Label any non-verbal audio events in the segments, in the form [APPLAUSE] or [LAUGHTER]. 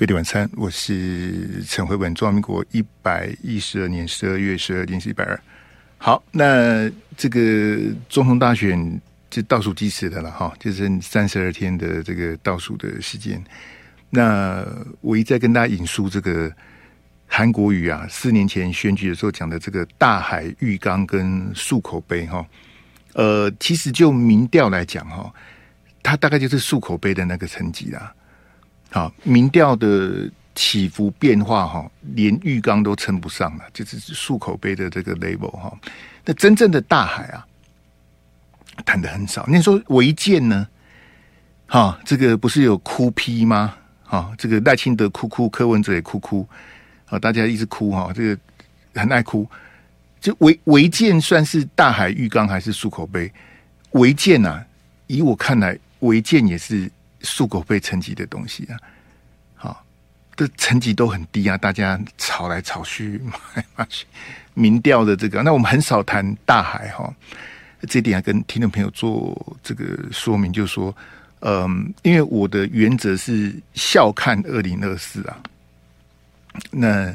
费力晚餐，我是陈慧文，中华民国一百一十二年十二月十二日是一百二。好，那这个总统大选就倒数计时的了哈，就剩三十二天的这个倒数的时间。那我一再跟大家引述这个韩国语啊，四年前选举的时候讲的这个大海浴缸跟漱口杯哈，呃，其实就民调来讲哈，它大概就是漱口杯的那个层级啦。好，民调的起伏变化哈，连浴缸都称不上了，就是漱口杯的这个 label 哈。那真正的大海啊，谈的很少。那说违建呢？哈，这个不是有哭批吗？哈，这个赖清德哭哭，柯文哲也哭哭，啊，大家一直哭哈，这个很爱哭。就违违建算是大海浴缸还是漱口杯？违建啊，以我看来，违建也是。漱口杯层级的东西啊，好，这层级都很低啊，大家吵来吵去，骂来骂去，民调的这个，那我们很少谈大海哈，这点要跟听众朋友做这个说明，就是说，嗯，因为我的原则是笑看二零二四啊，那，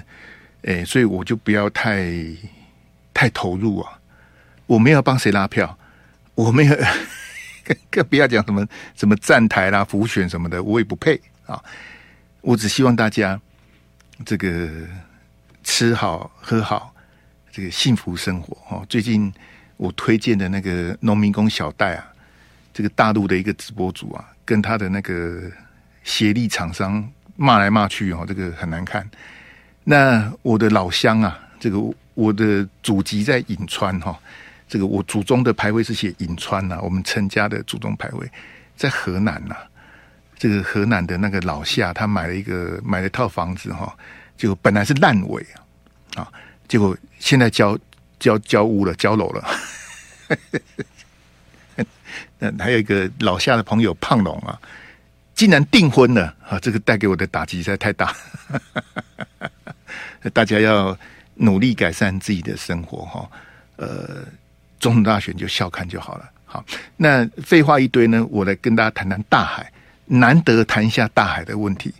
哎，所以我就不要太太投入啊，我没有帮谁拉票，我没有。更不要讲什么什么站台啦、辅选什么的，我也不配啊！我只希望大家这个吃好喝好，这个幸福生活哦。最近我推荐的那个农民工小戴啊，这个大陆的一个直播主啊，跟他的那个协力厂商骂来骂去哦，这个很难看。那我的老乡啊，这个我的祖籍在颍川哈。这个我祖宗的牌位是写颍川呐、我们陈家的祖宗牌位在河南呐、啊。这个河南的那个老夏，他买了一个买了一套房子哈，就本来是烂尾啊，啊，结果现在交交交屋了，交楼了。[LAUGHS] 那还有一个老夏的朋友胖龙啊，竟然订婚了啊！这个带给我的打击实在太大。[LAUGHS] 大家要努力改善自己的生活哈，呃。总统大选就笑看就好了。好，那废话一堆呢，我来跟大家谈谈大海。难得谈一下大海的问题，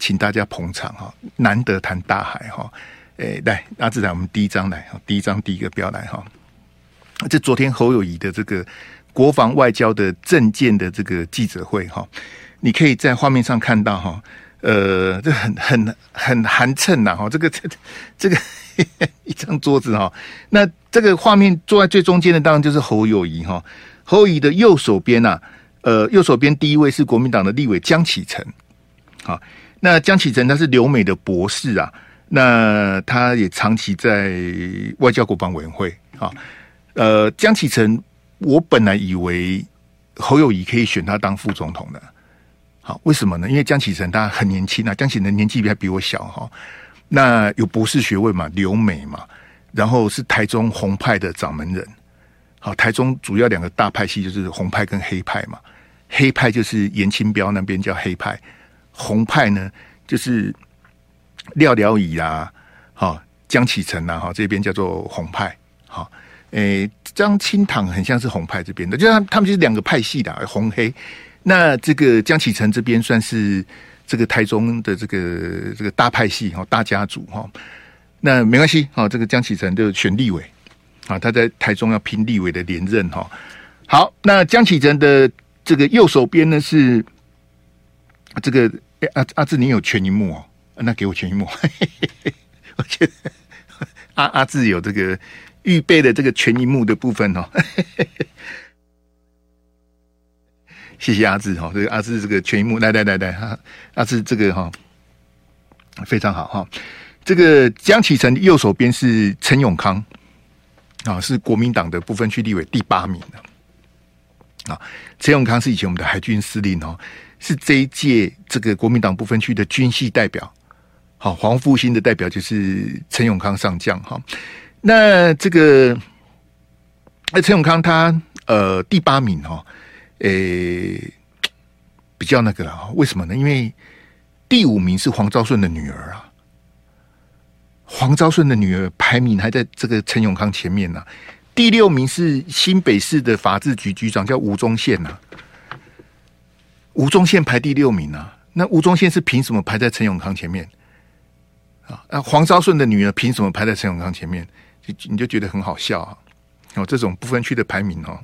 请大家捧场哈。难得谈大海哈，诶，来阿志来，我们第一张来，第一张第一个标来哈。这昨天侯友宜的这个国防外交的政见的这个记者会哈，你可以在画面上看到哈，呃，这很很很寒碜呐哈，这个这这个。[LAUGHS] 一张桌子哈，那这个画面坐在最中间的当然就是侯友宜哈。侯友宜的右手边呐，呃，右手边第一位是国民党的立委江启臣。好，那江启臣他是留美的博士啊，那他也长期在外交国防委员会。好，呃，江启臣，我本来以为侯友宜可以选他当副总统的。好，为什么呢？因为江启臣他很年轻啊，江启臣年纪还比我小哈。那有博士学位嘛？留美嘛？然后是台中红派的掌门人。好，台中主要两个大派系就是红派跟黑派嘛。黑派就是严清标那边叫黑派，红派呢就是廖了以啊，好江启臣呐，哈这边叫做红派。好，诶，张清堂很像是红派这边的，就他他们就是两个派系的红黑。那这个江启臣这边算是。这个台中的这个这个大派系哈大家族哈，那没关系哈，这个江启臣就选立委啊，他在台中要拼立委的连任哈。好，那江启臣的这个右手边呢是这个阿阿志，你有全萤幕哦，那给我全萤幕，[LAUGHS] 我觉得阿阿志有这个预备的这个全萤幕的部分哦。谢谢阿志哈，这个阿志这个全萤幕来来来来哈，阿志这个哈非常好哈。这个江启臣右手边是陈永康啊，是国民党的不分区立委第八名的啊。陈永康是以前我们的海军司令哦，是这一届这个国民党不分区的军系代表。好，黄复兴的代表就是陈永康上将哈。那这个那陈永康他呃第八名哈。诶、比较那个了，为什么呢？因为第五名是黄昭顺的女儿啊，黄昭顺的女儿排名还在这个陈永康前面呢、第六名是新北市的法制局局长，叫吴宗宪呐，吴宗宪排第六名啊。那吴宗宪是凭什么排在陈永康前面？啊，那黄昭顺的女儿凭什么排在陈永康前面？就你就觉得很好笑啊！哦，这种不分区的排名哦，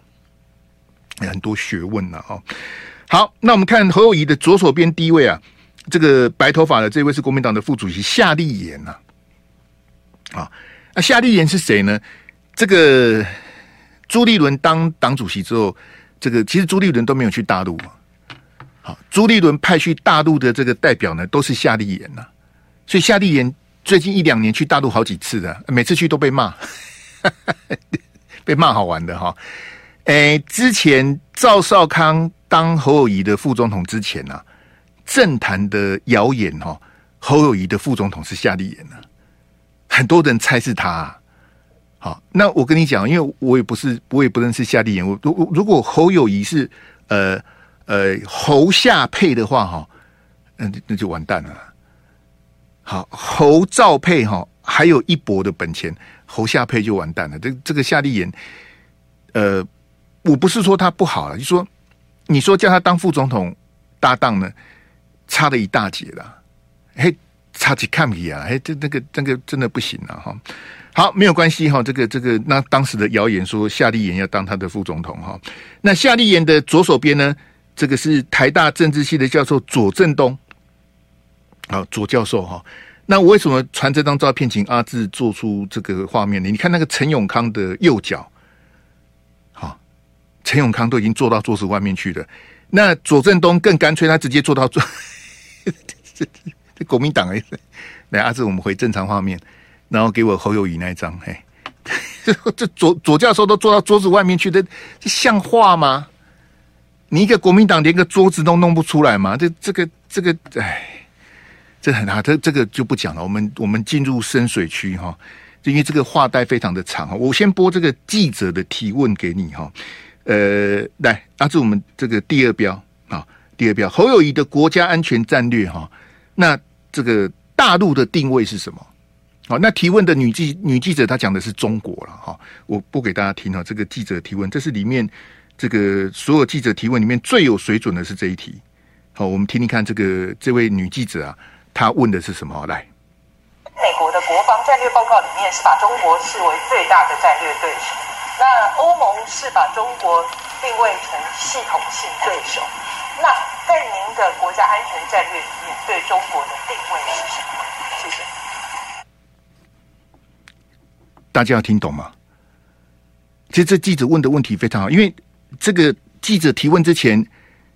很多学问呢哦。好，那我们看侯友宜的左手边第一位啊，这个白头发的这位是国民党的副主席夏立言呐。啊，那夏立言是谁呢？这个朱立伦当党主席之后，这个其实朱立伦都没有去大陆嘛。好，朱立伦派去大陆的这个代表呢，都是夏立言呐。所以夏立言最近一两年去大陆好几次的，每次去都被骂，[LAUGHS] 被骂好玩的哈。诶，之前赵少康当侯友宜的副总统之前啊，政坛的谣言哈，侯友宜的副总统是夏立言呢，很多人猜是他。好，那我跟你讲，因为我也不是，我也不认识夏立言。我如如果侯友宜是呃呃侯夏配的话，哈，那那就完蛋了。好，侯赵配哈，还有一搏的本钱，侯夏配就完蛋了。这这个夏立言，呃，我不是说他不好了，就说你说叫他当副总统搭档呢，差了一大截了。嘿，差几看不啊？嘿，这那个那个真的不行了哈。好，没有关系哈。这个这个，那当时的谣言说夏立言要当他的副总统哈。那夏立言的左手边呢，这个是台大政治系的教授左正东，好，左教授哈。那为什么传这张照片，请阿志做出这个画面呢？你看那个陈永康的右脚，陈永康都已经坐到桌子外面去了。那左正东更干脆，他直接坐到桌。这 [LAUGHS] 这国民党哎，来阿志，我们回正常画面。然后给我侯友宜那一张，嘿，[LAUGHS] 这左左教授都坐到桌子外面去的，这像话吗？你一个国民党连个桌子都弄不出来吗？这这个这个，哎，这很啊，这这个就不讲了。我们我们进入深水区哈，因为这个话带非常的长哈。我先播这个记者的提问给你哈。呃，来，阿志，我们这个第二标啊，第二标，侯友谊的国家安全战略哈，那这个大陆的定位是什么？好，那提问的女记女记者她讲的是中国了哈，我播给大家听哈。这个记者提问，这是里面这个所有记者提问里面最有水准的是这一题。好，我们听听看这个这位女记者啊，她问的是什么？来，美国的国防战略报告里面是把中国视为最大的战略对手，那欧盟是把中国定位成系统性对手。那在您的国家安全战略里面，对中国的定位是什么？谢谢。大家要听懂吗？其实这记者问的问题非常好，因为这个记者提问之前，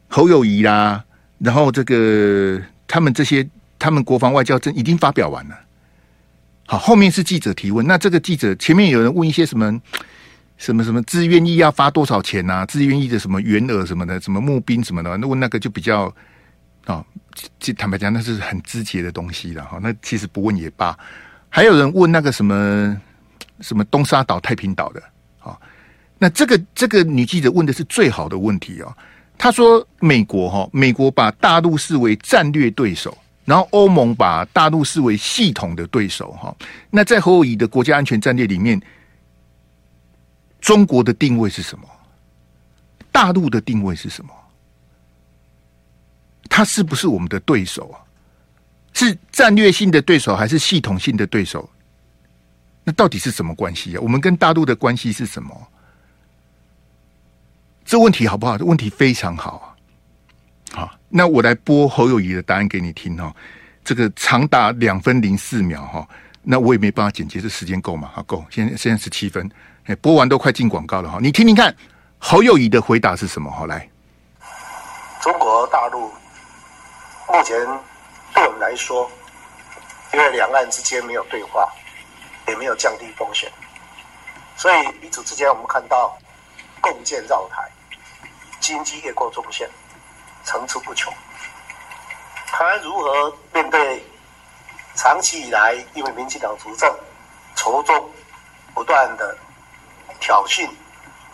侯友宜啦，然后这个他们这些他们国防外交正已经发表完了。好，后面是记者提问，那这个记者前面有人问一些什么什么什么自愿役要发多少钱啊？自愿役的什么员额什么的，什么募兵什么的，那问那个就比较啊，这坦白讲那是很直接的东西了哈。那其实不问也罢。还有人问那个什么？什么东沙岛、太平岛的啊？那这个这个女记者问的是最好的问题哦。她说：“美国哈，美国把大陆视为战略对手，然后欧盟把大陆视为系统的对手哈。那在侯友宜的国家安全战略里面，中国的定位是什么？大陆的定位是什么？他是不是我们的对手啊？是战略性的对手还是系统性的对手？”那到底是什么关系啊？我们跟大陆的关系是什么？这问题好不好？这问题非常好啊！好，那我来播侯友宜的答案给你听哈。这个长达两分零四秒哈，那我也没办法剪辑，这时间够吗？好，够。现在现在十七分，哎，播完都快进广告了哈。你听听看，侯友宜的回答是什么？好，来，中国大陆目前对我们来说，因为两岸之间没有对话。也没有降低风险，所以彼此之间我们看到共建绕台，经济越过中线，层出不穷。台湾如何面对长期以来因为民进党执政，从中不断的挑衅，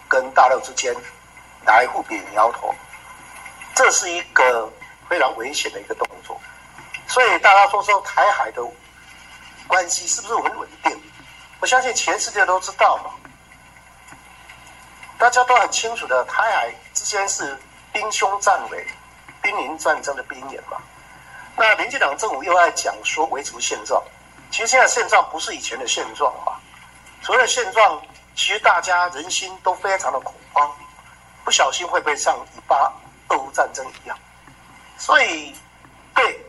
跟大陆之间来互比苗头，这是一个非常危险的一个动作。所以大家说说台海的。关系是不是很稳定？我相信全世界都知道嘛，大家都很清楚的，台海之间是兵凶战危、兵临战争的边缘嘛。那民进党政府又爱讲说维持现状，其实现在现状不是以前的现状嘛？所谓的现状，其实大家人心都非常的恐慌，不小心会被像以巴俄乌战争一样。所以对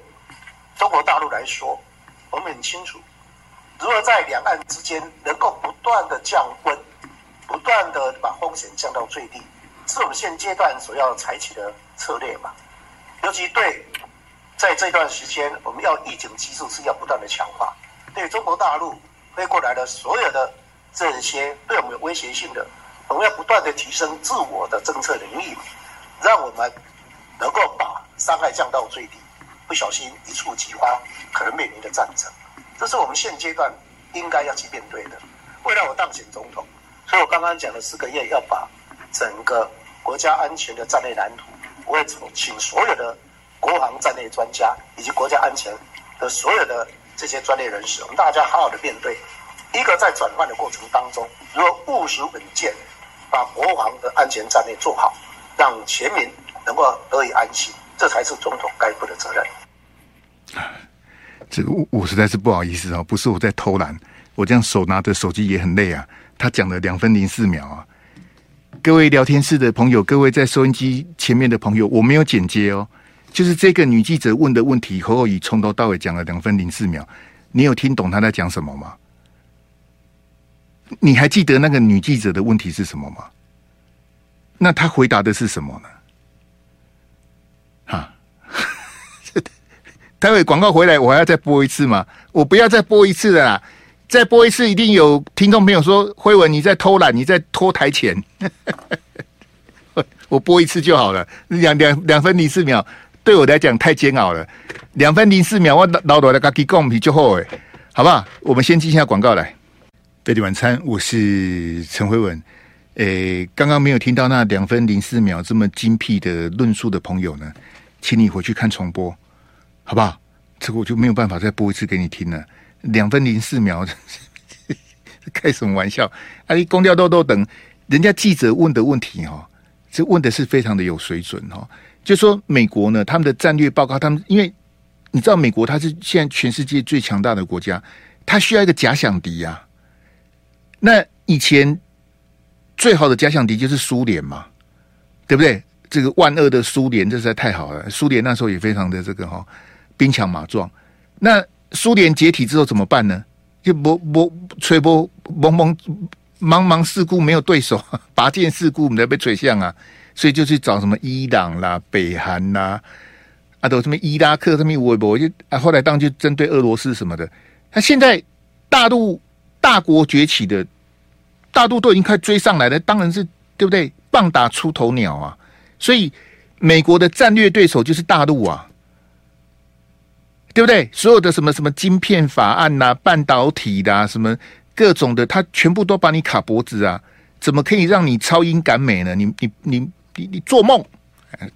中国大陆来说，我们很清楚，如何在两岸之间能够不断的降温，不断的把风险降到最低，是我们现阶段所要采取的策略嘛？尤其对。在这段时间，我们要预警机制是要不断的强化。对中国大陆飞过来的所有的这些对我们有威胁性的，我们要不断的提升自我的政策能力，让我们能够把伤害降到最低。不小心一触即发，可能面临的战争，这是我们现阶段应该要去面对的。为了我当选总统，所以我刚刚讲了四个月要把整个国家安全的战略蓝图，我会请所有的。国防战略专家以及国家安全的所有的这些专业人士，我们大家好好的面对。一个在转换的过程当中，如果务实稳健，把国防的安全战略做好，让全民能够得以安心，这才是总统该负的责任。这个我我实在是不好意思啊，不是我在偷懒，我这样手拿着手机也很累啊。他讲了两分零四秒啊，各位聊天室的朋友，各位在收音机前面的朋友，我没有剪接哦。就是这个女记者问的问题，侯友宜从头到尾讲了两分零四秒，你有听懂她在讲什么吗？你还记得那个女记者的问题是什么吗？那她回答的是什么呢？哈，[LAUGHS] 待会广告回来，我还要再播一次吗？我不要再播一次了啦，再播一次一定有听众朋友说辉文你在偷懒，你在拖台前，[LAUGHS] 我播一次就好了，两两两分零四秒。对我来讲太煎熬了，两分零四秒，我老老的给他讲比较好哎，好不好？我们先进一下广告来。飞碟晚餐，我是陈辉文。诶，刚刚没有听到那两分零四秒这么精辟的论述的朋友呢，请你回去看重播，好不好？这个我就没有办法再播一次给你听了。两分零四秒，[LAUGHS] 开什么玩笑？啊，你公调豆豆等人家记者问的问题哈，这问的是非常的有水准哈。就说美国呢，他们的战略报告，他们因为你知道，美国它是现在全世界最强大的国家，它需要一个假想敌呀、那以前最好的假想敌就是苏联嘛，对不对？这个万恶的苏联，这实在太好了。苏联那时候也非常的这个哈兵强马壮。那苏联解体之后怎么办呢？就不不吹波蒙蒙茫茫四顾没有对手，[LAUGHS] 拔剑四顾我们在被吹向啊。所以就去找什么伊朗啦、北韩啦，啊，都什么伊拉克什么微博，就啊，后来当就针对俄罗斯什么的。那现在大陆大国崛起的，大陆都已经快追上来了，当然是对不对？棒打出头鸟啊！所以美国的战略对手就是大陆啊，对不对？所有的什么什么晶片法案呐、啊、半导体的、啊、什么各种的，他全部都把你卡脖子啊！怎么可以让你超英赶美呢？你你。你你你做梦，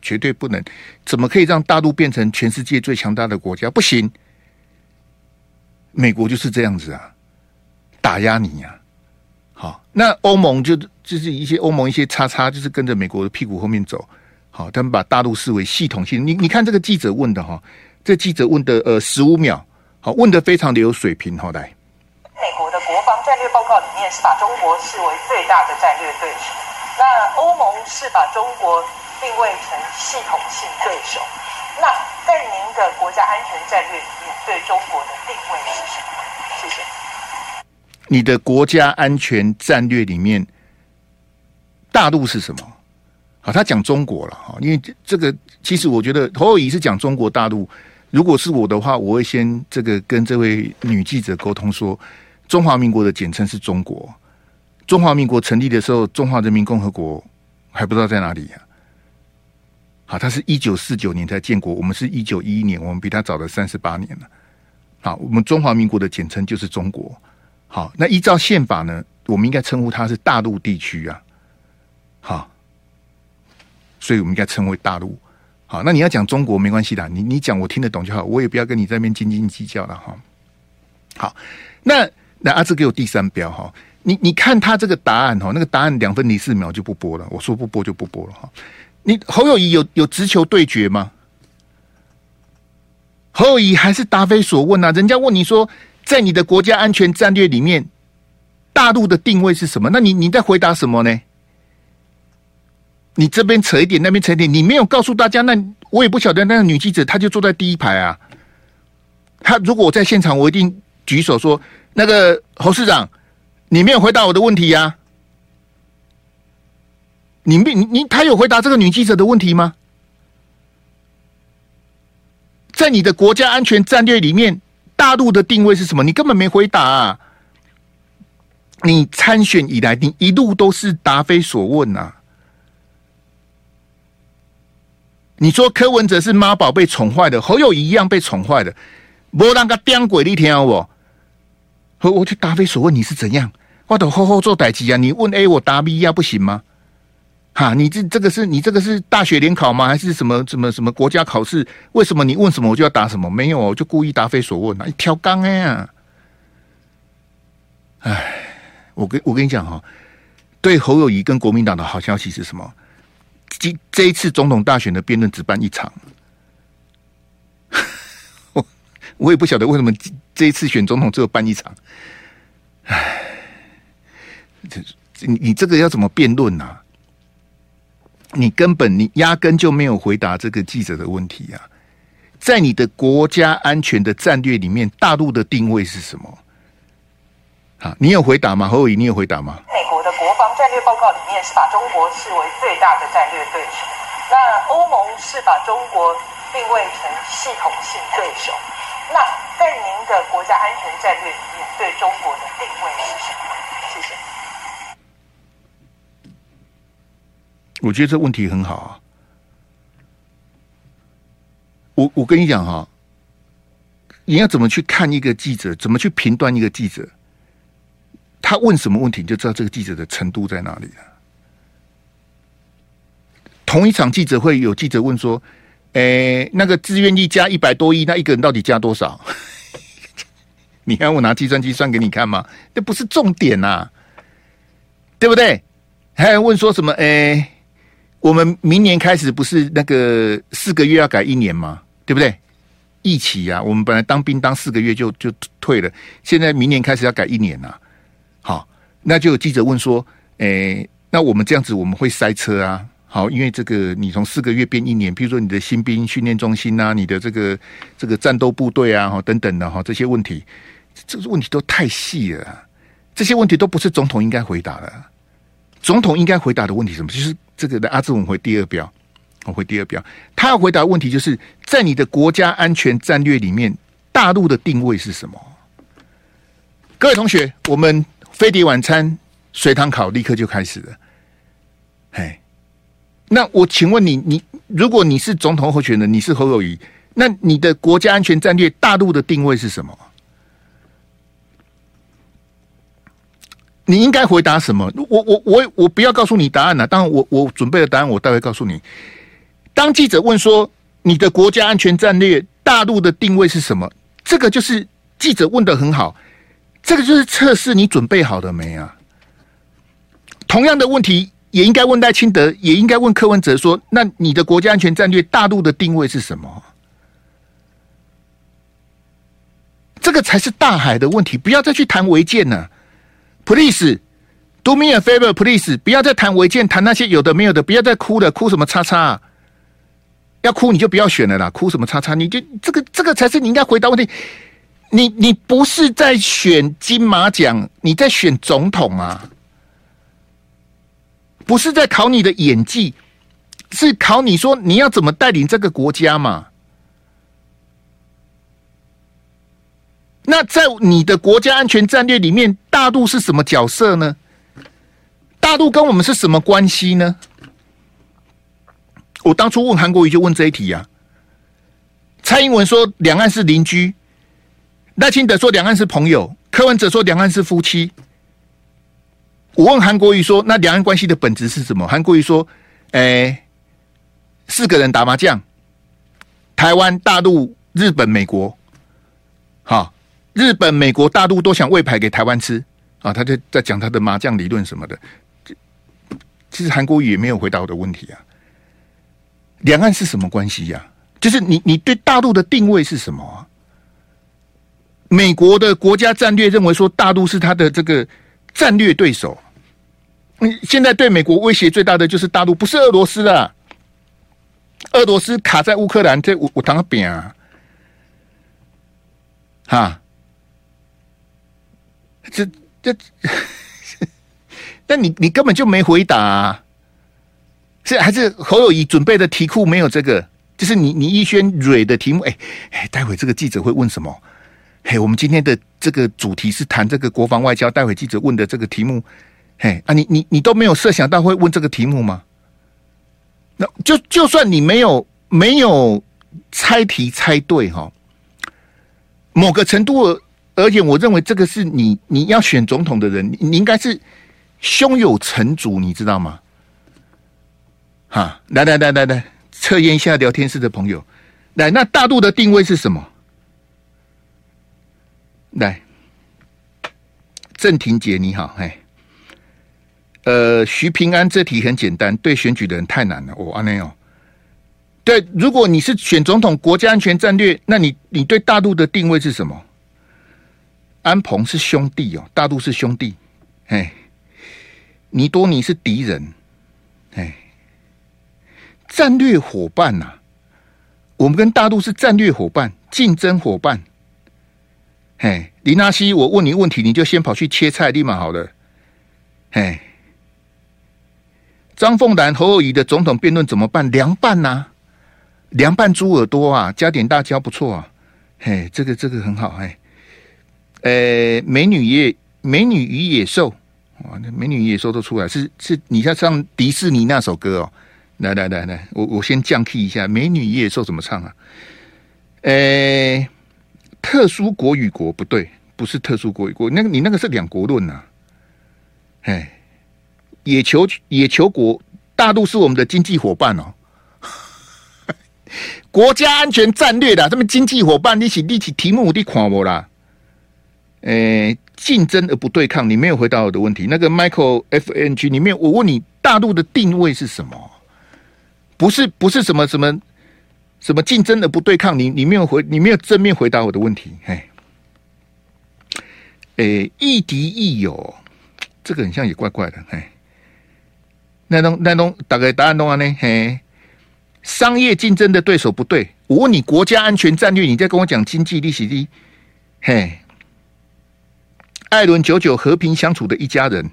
绝对不能！怎么可以让大陆变成全世界最强大的国家？不行！美国就是这样子啊，打压你呀、啊！好，那欧盟就就是一些欧盟一些叉叉，就是跟着美国的屁股后面走。好，他们把大陆视为系统性。你你看这个记者问的哈，这记者问的呃十五秒，好，问的非常的有水平。好，来，美国的国防战略报告里面是把中国视为最大的战略对手。那欧盟是把中国定位成系统性对手。那在您的国家安全战略里面，对中国的定位是什么？谢谢。你的国家安全战略里面，大陆是什么？好，他讲中国了哈，因为这个其实我觉得侯友宜是讲中国大陆。如果是我的话，我会先这个跟这位女记者沟通说，中华民国的简称是中国。中华民国成立的时候，中华人民共和国还不知道在哪里呀、好，他是一九四九年才建国，我们是一九一一年，我们比他早了三十八年了。好，我们中华民国的简称就是中国。好，那依照宪法呢，我们应该称呼它是大陆地区啊。好，所以我们应该称为大陆。好，那你要讲中国没关系的，你你讲我听得懂就好，我也不要跟你在那边斤斤计较了哈。好，那那阿志给我第三标哈。你你看他这个答案哈，那个答案两分零四秒就不播了。我说不播就不播了哈。你侯友宜有有直球对决吗？侯友宜还是答非所问啊！人家问你说，在你的国家安全战略里面，大陆的定位是什么？那你你在回答什么呢？你这边扯一点，那边扯一点，你没有告诉大家，那我也不晓得。那个女记者，她就坐在第一排啊。她如果我在现场，我一定举手说：“那个侯市长，你没有回答我的问题呀、你没你你，他有回答这个女记者的问题吗？”在你的国家安全战略里面，大陆的定位是什么？你根本没回答啊！你参选以来，你一路都是答非所问呐、啊。你说柯文哲是妈宝被宠坏的，侯友一样被宠坏的，没让个颠鬼一天我，我我去答非所问，你是怎样？我都好好做代志啊！你问 A，我答 B 呀，不行吗？哈，你这这个是你这个是大学联考吗？还是什么什么什么国家考试？为什么你问什么我就要答什么？没有，我就故意答非所问啊！一条杠哎呀！哎，我跟我跟你讲哈，对侯友谊跟国民党的好消息是什么？这这一次总统大选的辩论只办一场，[LAUGHS] 我我也不晓得为什么这一次选总统只有办一场。哎，这你你这个要怎么辩论呢？你根本你压根就没有回答这个记者的问题啊！在你的国家安全的战略里面，大陆的定位是什么？啊，你有回答吗？侯友宜，你有回答吗？美国的国防战略报告里面是把中国视为最大的战略对手，那欧盟是把中国定位成系统性对手。那在您的国家安全战略里面，对中国的定位是什么？谢谢。我觉得这问题很好啊！我我跟你讲哈，你要怎么去看一个记者，怎么去评断一个记者？他问什么问题，你就知道这个记者的程度在哪里了。同一场记者会有记者问说：“诶，那个自愿意加一百多亿，那一个人到底加多少？” [LAUGHS] 你要我拿计算机算给你看吗？这不是重点呐，对不对？还有问说什么？诶。我们明年开始不是那个四个月要改一年吗？对不对？役期啊，我们本来当兵当四个月就就退了，现在明年开始要改一年呐、啊。好，那就有记者问说：“诶，那我们这样子我们会塞车啊？”好，因为这个你从四个月变一年，比如说你的新兵训练中心啊，你的这个这个战斗部队啊，哈等等的哈这些问题，这个问题都太细了，这些问题都不是总统应该回答的。总统应该回答的问题什么？就是。这个的阿志文回第二标，我回第二标。他要回答问题，就是在你的国家安全战略里面，大陆的定位是什么？各位同学，我们飞碟晚餐随堂考立刻就开始了。嘿，那我请问你，你如果你是总统候选人，你是侯友宜，那你的国家安全战略大陆的定位是什么？你应该回答什么？我我我我不要告诉你答案了。当然我，我准备的答案，我待会告诉你。当记者问说你的国家安全战略大陆的定位是什么？这个就是记者问的很好，这个就是测试你准备好了没啊？同样的问题也应该问赖清德，也应该问柯文哲说：那你的国家安全战略大陆的定位是什么？这个才是大海的问题，不要再去谈违建了。Please do me a favor, please，不要再谈违建，谈那些有的没有的，不要再哭了，哭什么叉叉？要哭你就不要选了啦，哭什么叉叉？你就这个这个才是你应该回答问题。你你不是在选金马奖，你在选总统啊？不是在考你的演技，是考你说你要怎么带领这个国家嘛？那在你的国家安全战略里面，大陆是什么角色呢？大陆跟我们是什么关系呢？我当初问韩国瑜就问这一题啊。蔡英文说两岸是邻居，赖清德说两岸是朋友，柯文哲说两岸是夫妻。我问韩国瑜说，那两岸关系的本质是什么？韩国瑜说，哎，四个人打麻将，台湾、大陆、日本、美国，好。日本、美国、大陆都想喂牌给台湾吃啊！他就在讲他的麻将理论什么的。其实韩国瑜也没有回答我的问题啊。两岸是什么关系呀？就是你你对大陆的定位是什么？美国的国家战略认为说大陆是他的这个战略对手。嗯，现在对美国威胁最大的就是大陆，不是俄罗斯了。俄罗斯卡在乌克兰，这我我当个扁啊！哈，这这，但你你根本就没回答啊。是还是侯友宜准备的题库没有这个？就是你你一轩蕊的题目，哎哎，待会这个记者会问什么？嘿，我们今天的这个主题是谈这个国防外交，待会记者问的这个题目，嘿啊，你你你都没有设想到会问这个题目吗？那就就算你没有没有猜题猜对哈，某个程度而且，我认为这个是你你要选总统的人，你，应该是胸有成竹，你知道吗？哈，来来来来来。测验一下聊天室的朋友，来，那大陆的定位是什么？来，郑婷姐你好，哎，呃，徐平安这题很简单，对选举的人太难了，我阿内哦，对，如果你是选总统，国家安全战略，那你你对大陆的定位是什么？安鹏是兄弟哦，大陆是兄弟，哎，尼多尼是敌人，哎。战略伙伴呐、啊，我们跟大陆是战略伙伴、竞争伙伴。嘿，林纳西，我问你问题，你就先跑去切菜，立马好了。嘿，张凤兰、侯友宜的总统辩论怎么办？凉拌呐、啊，凉拌猪耳朵啊，加点大椒不错啊。嘿，这个这个很好。嘿，呃，美女野美女与野兽，哇，那美女与野兽都出来，是是，你像唱迪士尼那首歌哦。来来来来，我我先降 key 一下，《美女与野兽》怎么唱啊？呃、特殊国与国不对，不是特殊国与国，那个你那个是两国论呐、啊。哎，野球野球国，大陆是我们的经济伙伴哦。[LAUGHS] 国家安全战略的，这么经济伙伴，你起立起题目，你看我啦。诶、竞争而不对抗，你没有回答我的问题。那个 Michael F N G 里面，我问你，大陆的定位是什么？不是不是什么什么什么竞争的不对抗，你你没有回，你没有正面回答我的问题，嘿，诶，亦敌亦友，这个很像也怪怪的，嘿，那东那东大概答案的话呢，嘿，商业竞争的对手不对，我问你国家安全战略，你在跟我讲经济利息低，嘿，艾伦九九和平相处的一家人，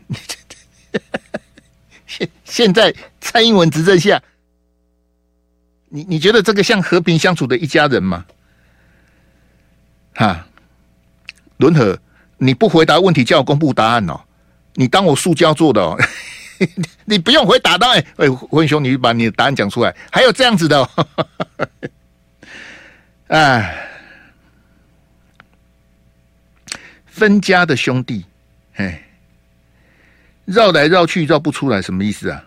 [LAUGHS] 现现在蔡英文执政下。你你觉得这个像和平相处的一家人吗？哈，伦和，你不回答问题，叫我公布答案哦。你当我塑胶做的哦？[LAUGHS] 你不用回答到哎哎，文兄，你把你的答案讲出来。还有这样子的哦，[LAUGHS] 哎，分家的兄弟，哎，绕来绕去绕不出来，什么意思啊？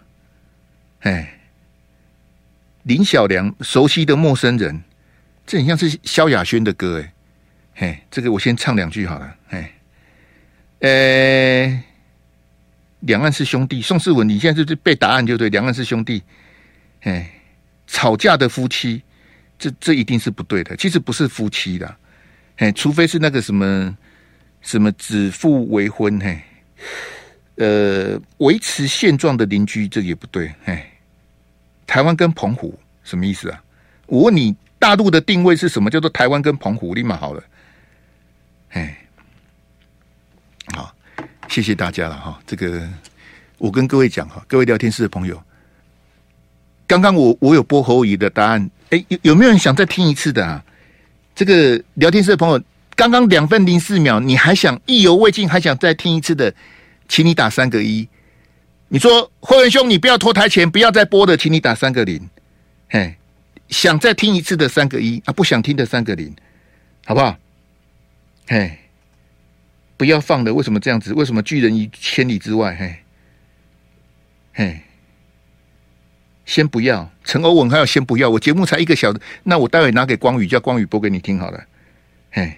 哎。林小良熟悉的陌生人，这很像是萧亚轩的歌哎，嘿，这个我先唱两句好了，嘿，呃，两岸是兄弟，宋世文，你现在就是背答案就对，两岸是兄弟，嘿，吵架的夫妻，这这一定是不对的，其实不是夫妻的，嘿，除非是那个什么什么指腹为婚，嘿，呃，维持现状的邻居，这也不对，嘿。台湾跟澎湖什么意思啊？我问你，大陆的定位是什么？叫做台湾跟澎湖，立马好了。哎，好，谢谢大家了哈。这个我跟各位讲哈，各位聊天室的朋友，刚刚我我有播侯友的答案，哎，有有没有人想再听一次的啊？这个聊天室的朋友，刚刚两分零四秒，你还想意犹未尽，还想再听一次的，请你打三个一。你说慧文兄，你不要拖台前，不要再播的，请你打三个零。嘿，想再听一次的三个一啊，不想听的三个零，好不好？嘿，不要放的，为什么这样子？为什么拒人于千里之外？嘿，嘿，先不要。陈欧文还要先不要。我节目才一个小时，那我待会拿给光宇，叫光宇播给你听好了。嘿，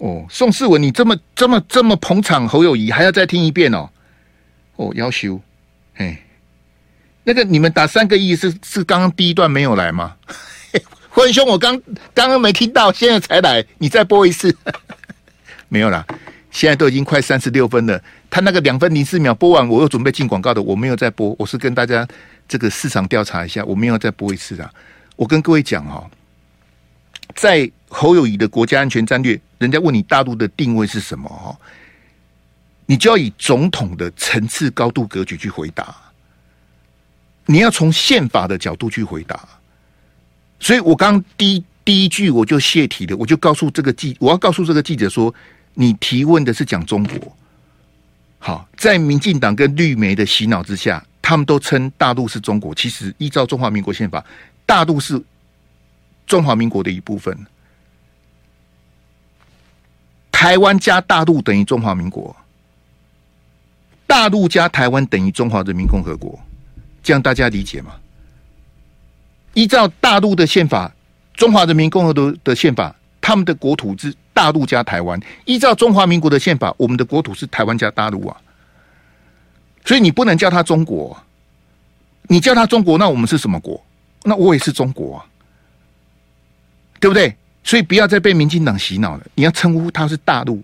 哦，宋世文，你这么这么这么捧场侯友宜，还要再听一遍哦。哦，要修，嘿，那个你们打三个亿是是刚刚第一段没有来吗？辉 [LAUGHS] 文兄，我刚刚刚没听到，现在才来，你再播一次。[LAUGHS] 没有啦，现在都已经快三十六分了。他那个两分零四秒播完，我又准备进广告的，我没有再播。我是跟大家这个市场调查一下，我没有再播一次啦。我跟各位讲哈、哦，在侯友宜的国家安全战略，人家问你大陆的定位是什么哈，你就要以总统的层次高度格局去回答。你要从宪法的角度去回答，所以我刚第第一句我就泄题了，我就告诉这个记，我要告诉这个记者说，你提问的是讲中国。好，在民进党跟绿媒的洗脑之下，他们都称大陆是中国。其实依照中华民国宪法，大陆是中华民国的一部分。台湾加大陆等于中华民国，大陆加台湾等于中华人民共和国。这样大家理解吗？依照大陆的宪法，中华人民共和国的宪法，他们的国土是大陆加台湾；依照中华民国的宪法，我们的国土是台湾加大陆啊。所以你不能叫他中国，你叫他中国，那我们是什么国？那我也是中国啊，对不对？所以不要再被民进党洗脑了。你要称呼他是大陆，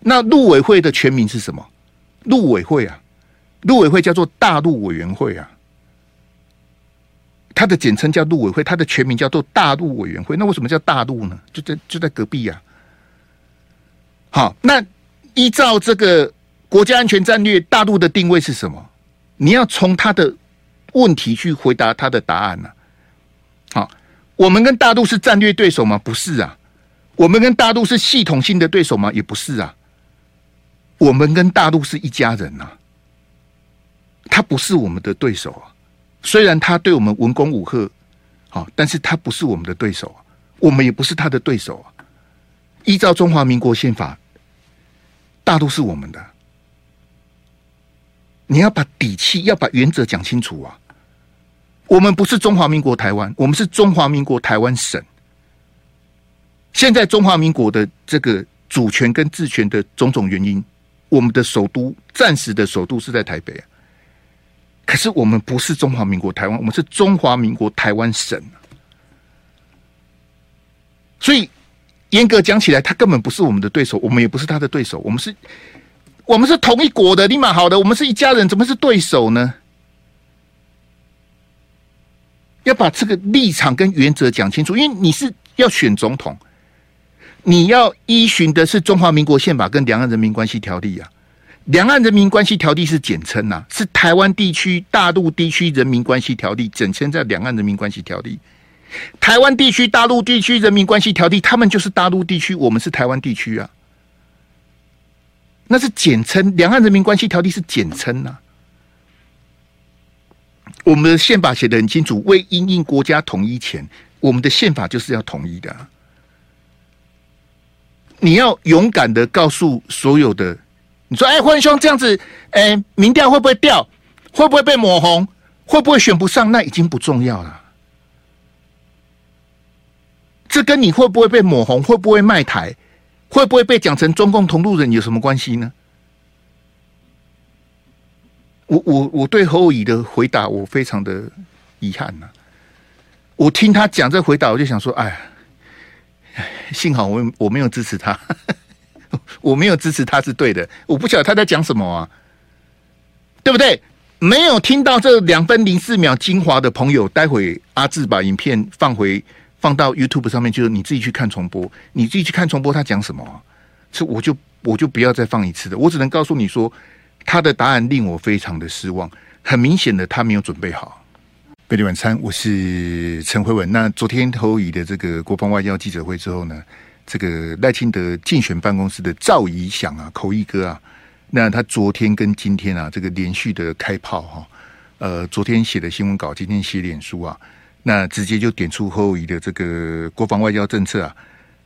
那陆委会的全名是什么？陆委会啊，陆委会叫做大陆委员会啊。它的简称叫陆委会，它的全名叫做大陆委员会。那为什么叫大陆呢？就在就在隔壁呀、啊。好，那依照这个国家安全战略，大陆的定位是什么？你要从他的问题去回答他的答案呢、啊？我们跟大陆是战略对手吗？不是啊。我们跟大陆是系统性的对手吗？也不是啊。我们跟大陆是一家人呐、啊，他不是我们的对手啊。虽然他对我们文攻武吓，好，但是他不是我们的对手啊，我们也不是他的对手啊。依照中华民国宪法，大陆是我们的，你要把底气，要把原则讲清楚啊。我们不是中华民国台湾，我们是中华民国台湾省。现在中华民国的这个主权跟治权的种种原因，我们的首都暂时的首都是在台北啊。可是我们不是中华民国台湾，我们是中华民国台湾省。所以严格讲起来，他根本不是我们的对手，我们也不是他的对手。我们是，我们是同一国的，立马好的，我们是一家人，怎么是对手呢？要把这个立场跟原则讲清楚，因为你是要选总统，你要依循的是中华民国宪法跟两岸人民关系条例啊。两岸人民关系条例是简称呐，是台湾地区大陆地区人民关系条例，简称在两岸人民关系条例。台湾地区大陆地区人民关系条例，他们就是大陆地区，我们是台湾地区啊。那是简称，两岸人民关系条例是简称呐。我们的宪法写得很清楚，为因应国家统一前，我们的宪法就是要统一的。你要勇敢的告诉所有的。你说：“哎，欢兄，这样子，哎，民调会不会掉？会不会被抹红？会不会选不上？那已经不重要了。这跟你会不会被抹红、会不会卖台、会不会被讲成中共同路人有什么关系呢？”我我我对侯友宜的回答，我非常的遗憾呐、我听他讲这回答，我就想说：“哎，幸好我我没有支持他。”我没有支持他是对的，我不晓得他在讲什么啊，对不对？没有听到这两分零四秒精华的朋友，待会阿志把影片放回放到 YouTube 上面，就是你自己去看重播，你自己去看重播，他讲什么啊？是我就我就不要再放一次的，我只能告诉你说，他的答案令我非常的失望，很明显的他没有准备好。贝蒂晚餐，我是陈辉文。那昨天侯乙的这个国防外交记者会之后呢？这个赖清德竞选办公室的赵怡翔啊，口译哥啊，那他昨天跟今天啊，这个连续的开炮哈，呃，昨天写的新闻稿，今天写脸书啊，那直接就点出侯乙的这个国防外交政策啊，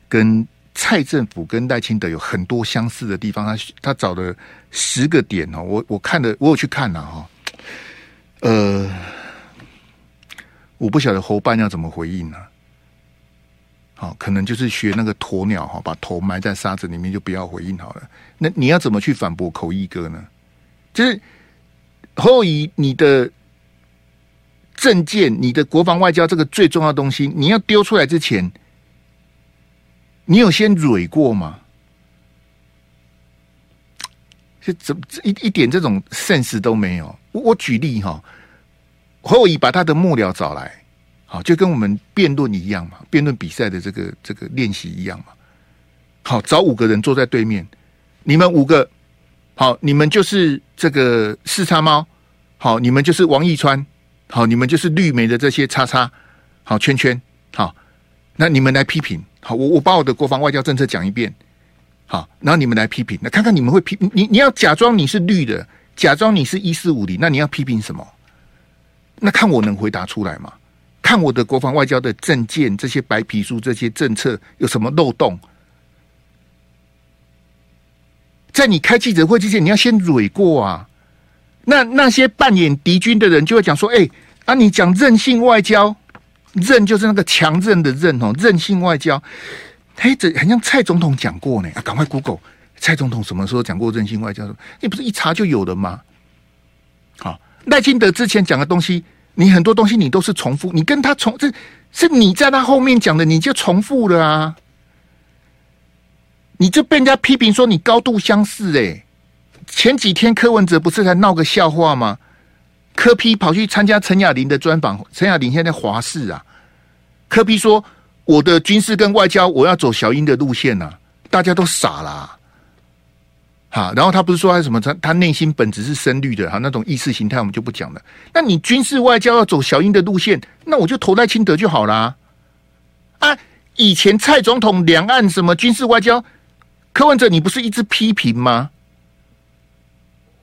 跟蔡政府跟赖清德有很多相似的地方。他他找了十个点哦，我我看了，我有去看了哈，呃，我不晓得侯办要怎么回应呢？好，可能就是学那个鸵鸟哈，把头埋在沙子里面，就不要回应好了。那你要怎么去反驳口译哥呢？就是侯友宜，你的政见、你的国防外交这个最重要的东西，你要丢出来之前，你有先蕊过吗？这怎一一点这种 sense 都没有？我我举例哈，侯友宜把他的幕僚找来，好，就跟我们辩论一样嘛，辩论比赛的这个这个练习一样嘛。好，找五个人坐在对面，你们五个，好，你们就是这个四叉猫，好，你们就是王一川。好，你们就是绿媒的这些叉叉，好圈圈，好，那你们来批评，好，我我把我的国防外交政策讲一遍，好，然后你们来批评，那看看你们会批，你你要假装你是绿的，假装你是一四五零，那你要批评什么？那看我能回答出来吗？看我的国防外交的政见，这些白皮书，这些政策有什么漏洞？在你开记者会之前，你要先蕊过啊。那那些扮演敌军的人就会讲说：“哎、欸，啊，你讲任性外交，韧就是那个强韧的韧哦，韧性外交。嘿，这很像蔡总统讲过呢。啊，赶快 Google，蔡总统什么时候讲过韧性外交？你不是一查就有的吗？好，赖清德之前讲的东西，你很多东西你都是重复，你跟他重，这是你在他后面讲的，你就重复了啊，你就被人家批评说你高度相似，哎。”前几天柯文哲不是在闹个笑话吗？柯 P 跑去参加陈雅玲的专访，陈雅玲现在华视啊。柯 P 说：“我的军事跟外交，我要走小英的路线呐、”大家都傻了、啊。然后他不是说他什么？他他内心本质是深绿的，哈，那种意识形态我们就不讲了。那你军事外交要走小英的路线，那我就投赖清德就好啦。啊，以前蔡总统两岸什么军事外交，柯文哲你不是一直批评吗？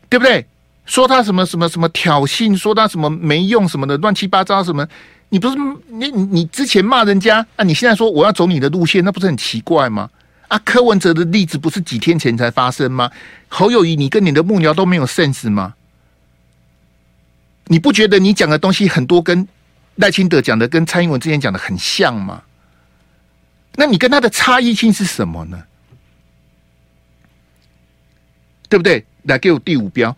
对不对？说他什么什么什么挑衅，说他什么没用什么的乱七八糟什么？你不是你你之前骂人家啊？你现在说我要走你的路线，那不是很奇怪吗？啊，柯文哲的例子不是几天前才发生吗？侯友宜，你跟你的幕僚都没有 sense 吗？你不觉得你讲的东西很多跟赖清德讲的跟蔡英文之前讲的很像吗？那你跟他的差异性是什么呢？对不对？来给我第五标，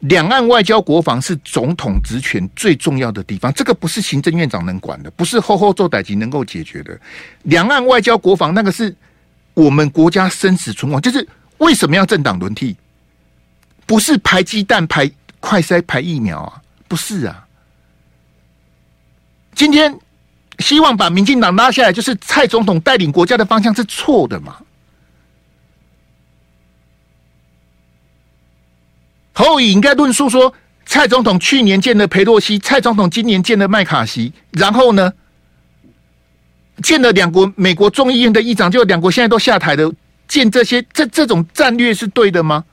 两岸外交国防是总统职权最重要的地方，这个不是行政院长能管的，不是后后做代级能够解决的。两岸外交国防那个是我们国家生死存亡，就是为什么要政党轮替？不是排鸡蛋、排快筛、排疫苗啊，不是啊。今天希望把民进党拉下来，就是蔡总统带领国家的方向是错的嘛？侯乙应该论述说，蔡总统去年见了裴洛西，蔡总统今年见了麦卡锡，然后呢，见了两国美国众议院的议长，就两国现在都下台的，见这些，这这种战略是对的吗？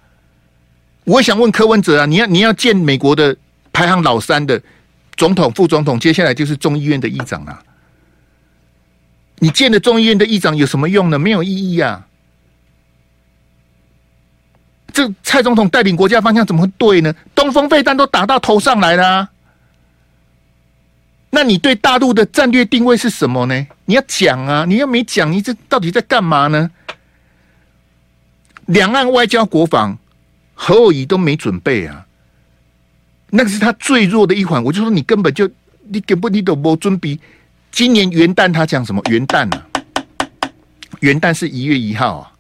我想问柯文哲啊，你要你要见美国的排行老三的总统、副总统，接下来就是众议院的议长啊，你见了众议院的议长有什么用呢？没有意义啊。这蔡总统带领国家方向怎么会对呢？东风飞弹都打到头上来了，那你对大陆的战略定位是什么呢？你要讲啊，你又没讲，你这到底在干嘛呢？两岸外交国防，侯友宜都没准备啊，那个是他最弱的一环。我就说你根本就你根本你都没准备。今年元旦他讲什么？元旦啊，元旦是一月一号啊。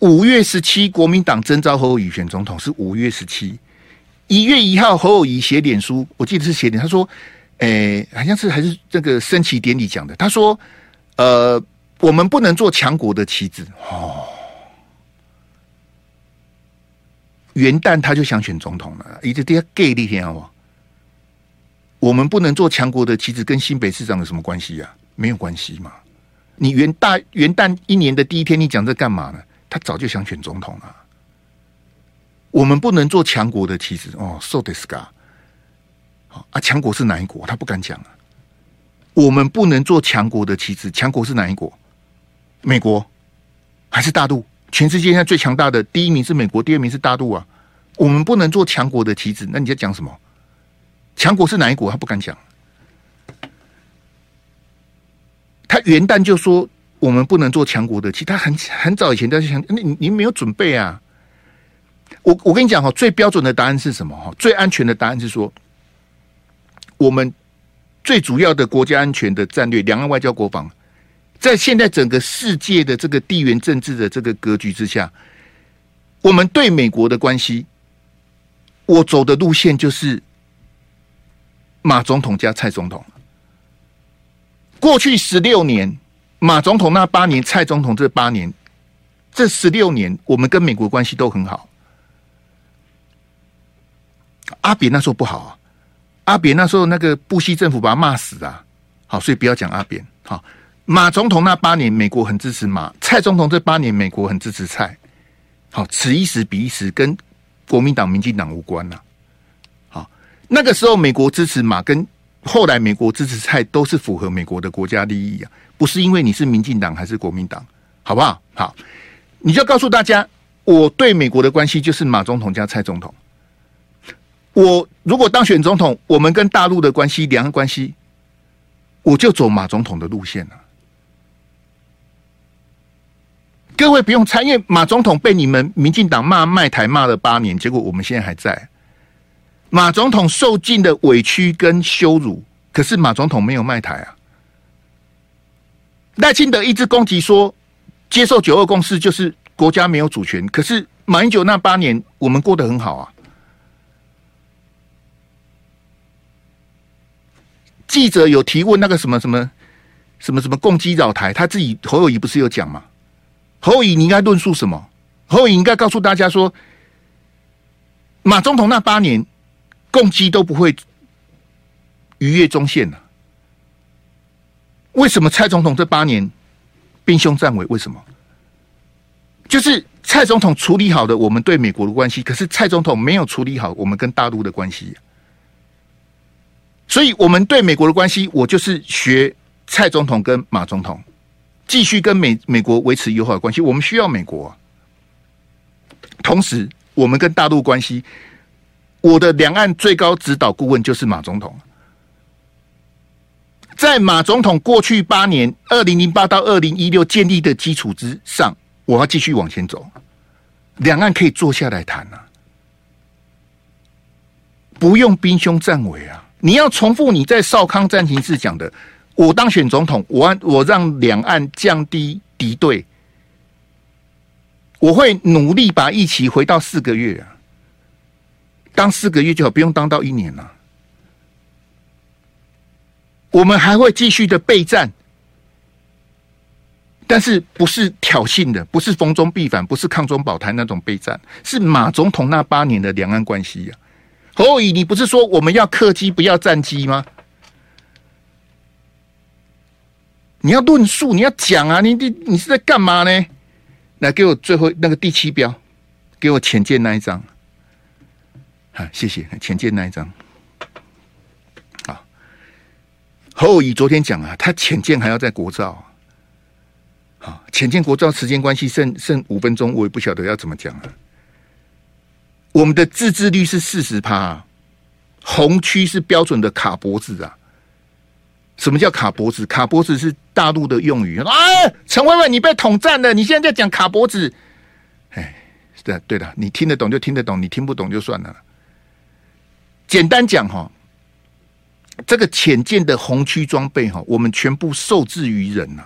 五月十七，国民党征召侯友宜选总统是五月十七。一月一号，侯友宜写脸书，我记得是写脸，他说：“诶、好像是还是这个升旗典礼讲的。”他说：“呃，我们不能做强国的棋子。”哦，元旦他就想选总统了，一直都要 gay 那天好不好？我们不能做强国的棋子，跟新北市长有什么关系呀、啊？没有关系嘛？你元大元旦一年的第一天，你讲这干嘛呢？他早就想选总统了。我们不能做强国的棋子哦，so this guy。啊，强国是哪一国？他不敢讲啊。我们不能做强国的棋子，强国是哪一国？美国还是大陆？全世界现在最强大的第一名是美国，第二名是大陆啊。我们不能做强国的棋子，那你在讲什么？强国是哪一国？他不敢讲。他元旦就说。我们不能做强国的棋，他很很早以前就想，你你没有准备啊！我我跟你讲哈，最标准的答案是什么？哈，最安全的答案是说，我们最主要的国家安全的战略，两岸外交国防，在现在整个世界的这个地缘政治的这个格局之下，我们对美国的关系，我走的路线就是马总统加蔡总统。过去十六年，马总统那八年，蔡总统这八年，这十六年，我们跟美国关系都很好。阿扁那时候不好啊，阿扁那时候那个布希政府把他骂死啊，好，所以不要讲阿扁。好，马总统那八年，美国很支持马；蔡总统这八年，美国很支持蔡。好，此一时彼一时，跟国民党、民进党无关呐。好，那个时候美国支持马，跟后来美国支持蔡，都是符合美国的国家利益啊，不是因为你是民进党还是国民党，好不好？好，你就告诉大家，我对美国的关系就是马总统加蔡总统。我如果当选总统，我们跟大陆的关系、两岸关系，我就走马总统的路线了。各位不用猜，因为马总统被你们民进党骂卖台骂了八年，结果我们现在还在。马总统受尽的委屈跟羞辱，可是马总统没有卖台啊。赖清德一直攻击说，接受九二共识就是国家没有主权，可是马英九那八年我们过得很好啊。记者有提问那个什么什么什么什么共机扰台，他自己侯友宜不是有讲吗？侯友宜你应该论述什么？侯友宜应该告诉大家说，马总统那八年共机都不会逾越中线呢、啊？为什么蔡总统这八年兵凶战危？为什么？就是蔡总统处理好的我们对美国的关系，可是蔡总统没有处理好我们跟大陆的关系、所以，我们对美国的关系，我就是学蔡总统跟马总统，继续跟美美国维持友好关系。我们需要美国，同时，我们跟大陆关系，我的两岸最高指导顾问就是马总统。在马总统过去八年，二零零八到二零一六建立的基础之上，我要继续往前走。两岸可以坐下来谈啊，不用兵凶战危啊。你要重复你在少康战情室讲的，我当选总统，我我让两岸降低敌对，我会努力把疫情回到四个月啊，当四个月就好，不用当到一年了。我们还会继续的备战，但是不是挑衅的，不是逢中必反，不是抗中保台那种备战，是马总统那八年的两岸关系呀。侯友宜，你不是说我们要客机不要战机吗？你要论述，你要讲啊！你你你是在干嘛呢？来，给我最后那个第七标，给我浅见那一张。好，谢谢浅见那一张。好，侯友宜昨天讲啊，他浅见还要在国造。好，浅见国造时间关系剩剩五分钟，我也不晓得要怎么讲啊。我们的自制率是四十趴，红区是标准的卡脖子啊！什么叫卡脖子？卡脖子是大陆的用语啊！陈慧文，你被统战了，你现在在讲卡脖子？哎，是的，对的，你听得懂就听得懂，你听不懂就算了。简单讲哈，这个潜舰的红区装备哈，我们全部受制于人呐。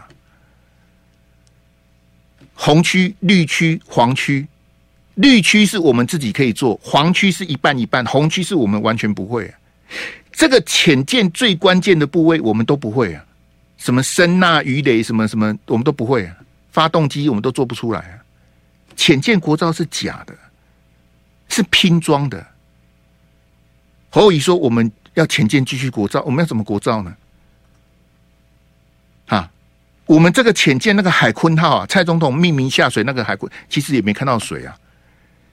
红区、绿区、黄区。绿区是我们自己可以做，黄区是一半一半，红区是我们完全不会。这个潜舰最关键的部位我们都不会啊，什么声呐、鱼雷，什么什么我们都不会啊。发动机我们都做不出来啊。潜舰国造是假的，是拼装的。侯友宜说我们要潜舰继续国造，我们要怎么国造呢？啊，我们这个潜舰那个海鲲号啊，蔡总统命名下水那个海鲲，其实也没看到水啊。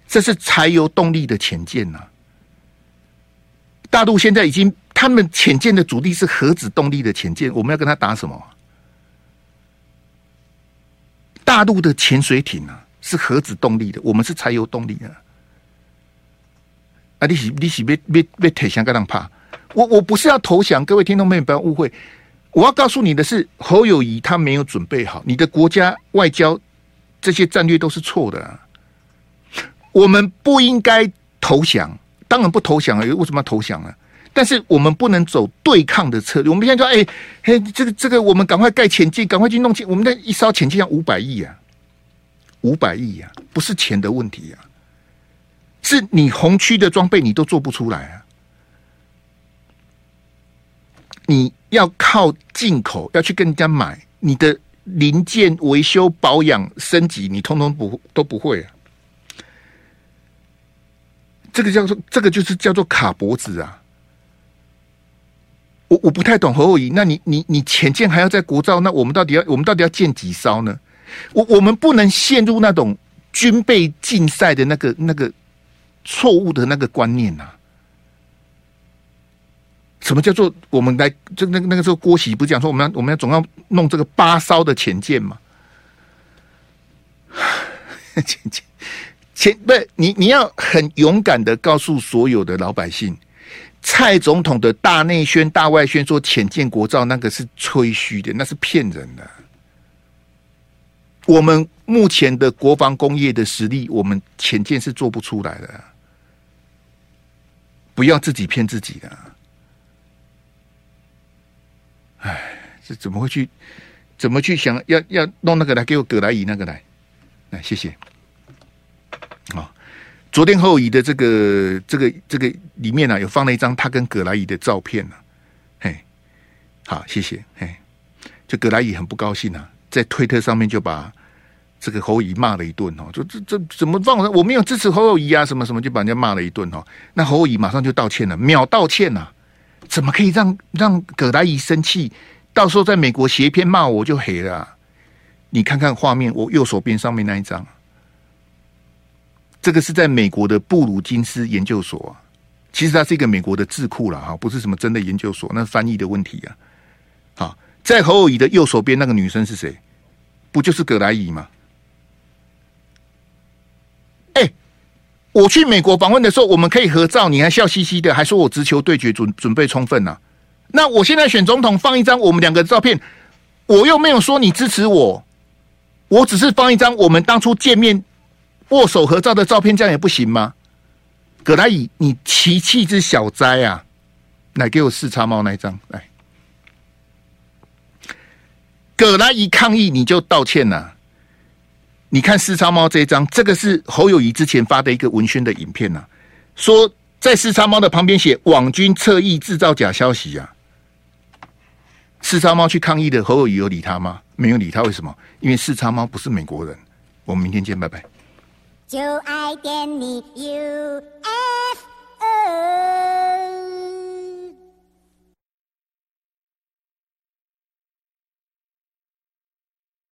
这是柴油动力的潜舰呐！大陆现在已经，他们潜舰的主力是核子动力的潜舰，我们要跟他打什么？大陆的潜水艇啊，是核子动力的，我们是柴油动力的。啊，你是你是别别别投降，干当怕？我我不是要投降，各位听众朋友不要误会，我要告诉你的是，侯友谊他没有准备好，你的国家外交这些战略都是错的啊。我们不应该投降，当然不投降了。为什么要投降呢？但是我们不能走对抗的策略。我们现在说，哎，嘿，这个这个，我们赶快盖潜舰，赶快去弄潜。我们的一艘潜舰要五百亿啊，五百亿啊，不是钱的问题啊，是你红区的装备你都做不出来啊。你要靠进口，要去跟人家买，你的零件维修、保养、升级，你通通不都不会啊。这个叫做，这个就是叫做卡脖子啊。我我不太懂侯友宜，那你你你潜舰还要在国造，那我们到底要我们到底要建几艘呢？我我们不能陷入那种军备竞赛的那个那个错误的那个观念呐、啊。什么叫做我们来？就那个那个时候郭喜不讲说我们要我们要总要弄这个八艘的潜舰嘛？潜舰潜不是你你要很勇敢的告诉所有的老百姓。蔡总统的大内宣、大外宣说潜舰国造，那个是吹嘘的，那是骗人的。我们目前的国防工业的实力，我们潜舰是做不出来的。不要自己骗自己的。哎，这怎么会去？怎么去想？要要弄那个来给我葛莱仪那个来，来谢谢。好。昨天侯友宜的这个这个这个里面呢、啊，有放了一张他跟葛莱仪的照片呢、啊。嘿，好，谢谢。嘿，就葛莱仪很不高兴啊，在推特上面就把这个侯乙骂了一顿哦，就这这怎么放人？我没有支持侯友宜啊，什么什么，就把人家骂了一顿哦。那侯乙马上就道歉了，秒道歉呐、啊！怎么可以让让葛莱仪生气？到时候在美国写一篇骂我就黑了、你看看画面，我右手边上面那一张。这个是在美国的布鲁金斯研究所，其实它是一个美国的智库了哈，不是什么真的研究所，那翻译的问题啊。好，在侯友宜的右手边那个女生是谁？不就是葛莱仪吗？哎，我去美国访问的时候，我们可以合照，你还笑嘻嘻的，还说我直球对决准准备充分呢、那我现在选总统放一张我们两个的照片，我又没有说你支持我，我只是放一张我们当初见面。握手合照的照片，这样也不行吗？葛莱仪，你奇气之小灾啊！来，给我四叉猫那一张来。葛莱仪抗议，你就道歉呐、你看四叉猫这一张，这个是侯友宜之前发的一个文宣的影片呐、啊，说在四叉猫的旁边写“网军侧翼制造假消息”啊。四叉猫去抗议的，侯友宜有理他吗？没有理他，为什么？因为四叉猫不是美国人。我们明天见，拜拜。就爱点你 UFO。